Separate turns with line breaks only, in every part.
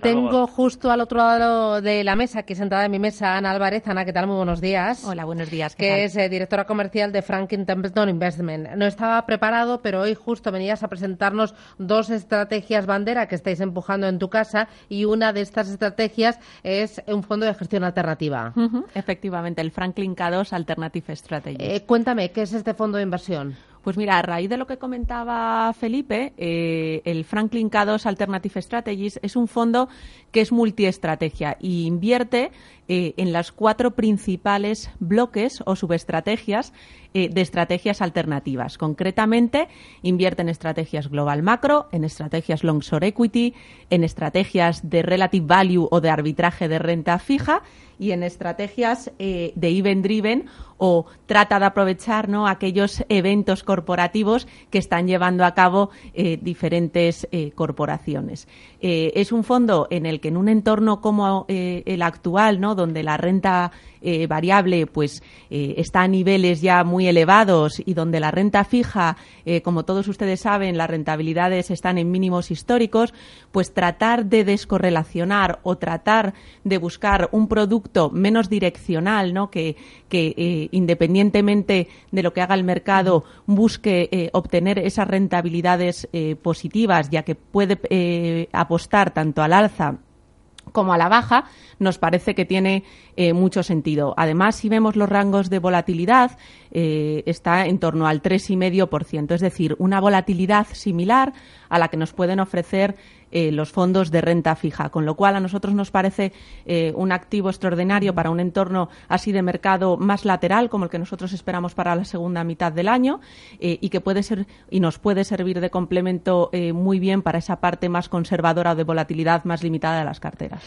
Tengo justo al otro lado de la mesa, aquí sentada en mi mesa, Ana Álvarez. Ana, ¿qué tal? Muy buenos días.
Hola, buenos días.
que es eh, directora comercial de Franklin Templeton Investment. No estaba preparado, pero hoy justo venías a presentarnos dos estrategias bandera que estáis empujando en tu casa y una de estas estrategias es un fondo de gestión alternativa.
Efectivamente, el Franklin K2 Alternative Strategy.
Eh, cuéntame, ¿qué es este fondo de inversión?
Pues mira, a raíz de lo que comentaba Felipe, eh, el Franklin K2 Alternative Strategies es un fondo que es multiestrategia y invierte eh, en las cuatro principales bloques o subestrategias eh, de estrategias alternativas. Concretamente, invierte en estrategias global macro, en estrategias long short equity, en estrategias de relative value o de arbitraje de renta fija y en estrategias eh, de event driven o trata de aprovechar ¿no? aquellos eventos corporativos que están llevando a cabo diferentes corporaciones. es un fondo en el que en un entorno como el actual, ¿no? donde la renta eh, variable pues eh, está a niveles ya muy elevados y donde la renta fija, eh, como todos ustedes saben, las rentabilidades están en mínimos históricos, pues tratar de descorrelacionar o tratar de buscar un producto menos direccional, ¿no? que, que independientemente de lo que haga el mercado busque obtener esas rentabilidades positivas, ya que puede apostar tanto al alza como a la baja, nos parece que tiene eh, mucho sentido. Además, si vemos los rangos de volatilidad, eh, está en torno al 3,5%, es decir, una volatilidad similar a la que nos pueden ofrecer eh, los fondos de renta fija, con lo cual a nosotros nos parece eh, un activo extraordinario para un entorno así de mercado más lateral como el que nosotros esperamos para la segunda mitad del año eh, y que puede ser y nos puede servir de complemento muy bien para esa parte más conservadora o de volatilidad más limitada de las carteras.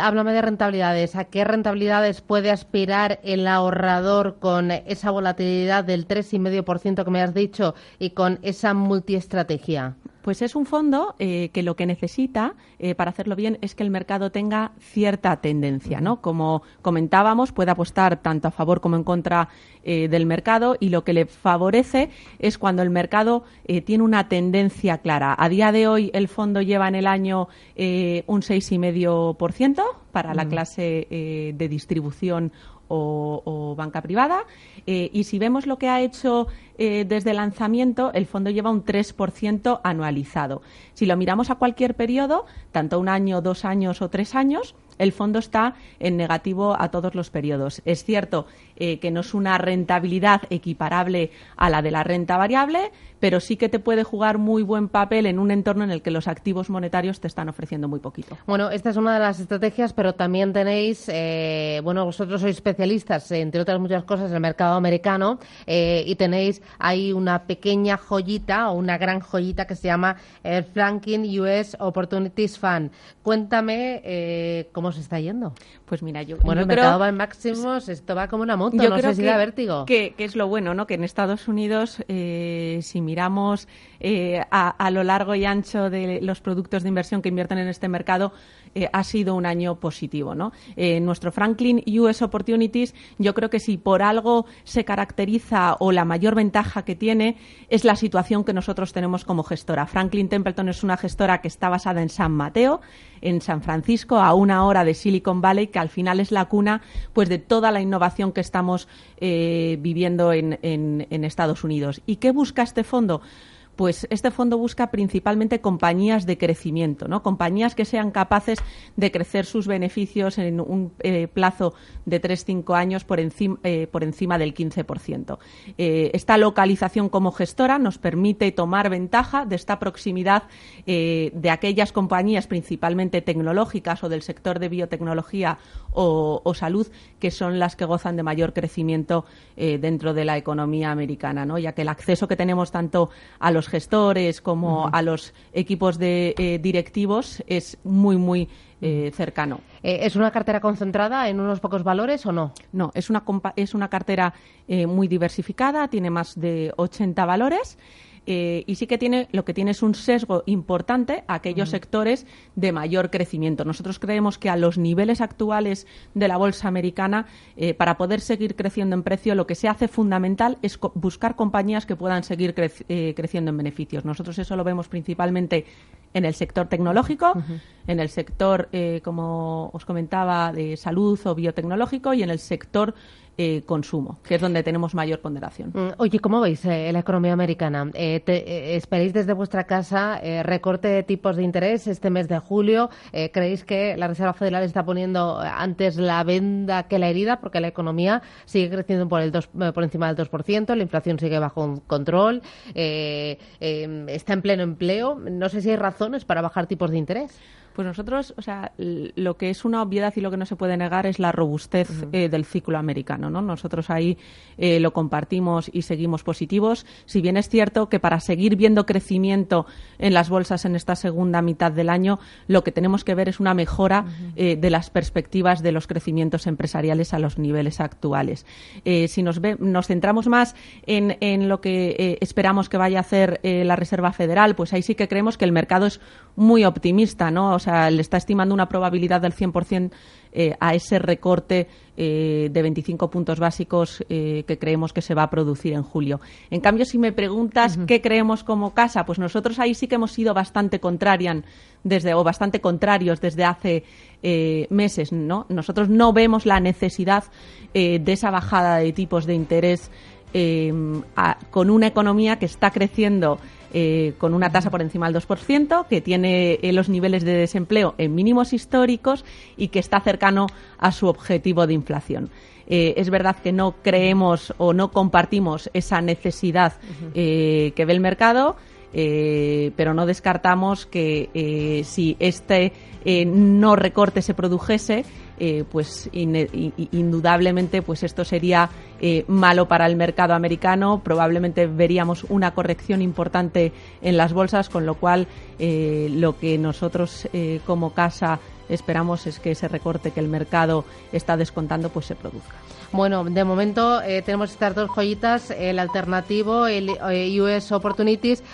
háblame de rentabilidades. ¿A qué rentabilidades puede aspirar el ahorrador con esa volatilidad del 3,5% que me has dicho y con esa multiestrategia?
Pues es un fondo eh, que lo que necesita eh, para hacerlo bien es que el mercado tenga cierta tendencia, ¿no? Como comentábamos, puede apostar tanto a favor como en contra eh, del mercado y lo que le favorece es cuando el mercado tiene una tendencia clara. A día de hoy el fondo lleva en el año un 6,5% para la clase de distribución o, banca privada. Eh, y si vemos lo que ha hecho eh, desde el lanzamiento, el fondo lleva un 3% anualizado. Si lo miramos a cualquier periodo, tanto un año, dos años o tres años, el fondo está en negativo a todos los periodos. Es cierto eh, que no es una rentabilidad equiparable a la de la renta variable, pero sí que te puede jugar muy buen papel en un entorno en el que los activos monetarios te están ofreciendo muy poquito.
Bueno, esta es una de las estrategias, pero también tenéis, eh, bueno, vosotros sois especialistas, entre otras muchas cosas, en el mercado americano eh, y tenéis ahí una pequeña joyita o una gran joyita que se llama el Franklin US Opportunities Fund. Cuéntame eh, cómo se está yendo.
Pues mira, yo.
Bueno, el mercado va en máximos, esto va como una moto, yo no creo sé si que, da vértigo.
Que, es lo bueno, ¿no? Que en Estados Unidos, eh, si miramos eh, a, lo largo y ancho de los productos de inversión que invierten en este mercado, eh, ha sido un año positivo, ¿no? nuestro Franklin US Opportunities, yo creo que si por algo se caracteriza o la mayor ventaja que tiene es la situación que nosotros tenemos como gestora. Franklin Templeton es una gestora que está basada en San Mateo, en San Francisco, a una hora de Silicon Valley, que al final es la cuna pues de toda la innovación que estamos eh, viviendo en, en Estados Unidos. ¿Y qué busca este fondo? Pues este fondo busca principalmente compañías de crecimiento, ¿no? Compañías que sean capaces de crecer sus beneficios en un eh, plazo de 3-5 años por encima, eh, del 15%. Eh, esta localización como gestora nos permite tomar ventaja de esta proximidad de aquellas compañías principalmente tecnológicas o del sector de biotecnología o, o salud que son las que gozan de mayor crecimiento dentro de la economía americana, ¿no? Ya que el acceso que tenemos tanto a los gestores como a los equipos de eh, directivos es muy, muy eh, cercano.
Eh, ¿Es una cartera concentrada en unos pocos valores o no?
No, es una, es una cartera muy diversificada, tiene más de 80 valores. Eh, y sí que tiene lo que tiene es un sesgo importante a aquellos sectores de mayor crecimiento. Nosotros creemos que a los niveles actuales de la bolsa americana, eh, para poder seguir creciendo en precio, lo que se hace fundamental es buscar compañías que puedan seguir eh, creciendo en beneficios. Nosotros eso lo vemos principalmente en el sector tecnológico, en el sector, eh, como os comentaba, de salud o biotecnológico y en el sector eh, consumo, que es donde tenemos mayor ponderación.
Mm, oye, ¿cómo veis eh, la economía americana? Eh, ¿Esperáis desde vuestra casa recorte de tipos de interés este mes de julio? ¿Creéis que la Reserva Federal está poniendo antes la venda que la herida? Porque la economía sigue creciendo por, el por encima del 2%, la inflación sigue bajo control, está en pleno empleo. No sé si hay para bajar tipos de interés.
Pues nosotros, o sea, lo que es una obviedad y lo que no se puede negar es la robustez eh, del ciclo americano, ¿no? Nosotros ahí eh, lo compartimos y seguimos positivos. Si bien es cierto que para seguir viendo crecimiento en las bolsas en esta segunda mitad del año, lo que tenemos que ver es una mejora eh, de las perspectivas de los crecimientos empresariales a los niveles actuales. si nos, nos centramos más en, en lo que esperamos que vaya a hacer la Reserva Federal, pues ahí sí que creemos que el mercado es muy optimista, ¿no? O sea, le está estimando una probabilidad del 100% eh, a ese recorte eh, de 25 puntos básicos eh, que creemos que se va a producir en julio. En cambio, si me preguntas qué creemos como casa, pues nosotros ahí sí que hemos sido bastante contrarian desde o bastante contrarios desde hace meses, ¿no? Nosotros no vemos la necesidad de esa bajada de tipos de interés con una economía que está creciendo eh, con una tasa por encima del 2%, que tiene eh, los niveles de desempleo en mínimos históricos y que está cercano a su objetivo de inflación. Eh, es verdad que no creemos o no compartimos esa necesidad que ve el mercado, pero no descartamos que si este no recorte se produjese, eh, pues indudablemente pues esto sería eh, malo para el mercado americano. Probablemente veríamos una corrección importante en las bolsas, con lo cual eh, lo que nosotros como casa esperamos es que ese recorte que el mercado está descontando pues se produzca.
Bueno, de momento tenemos estas dos joyitas, el alternativo, el US Opportunities,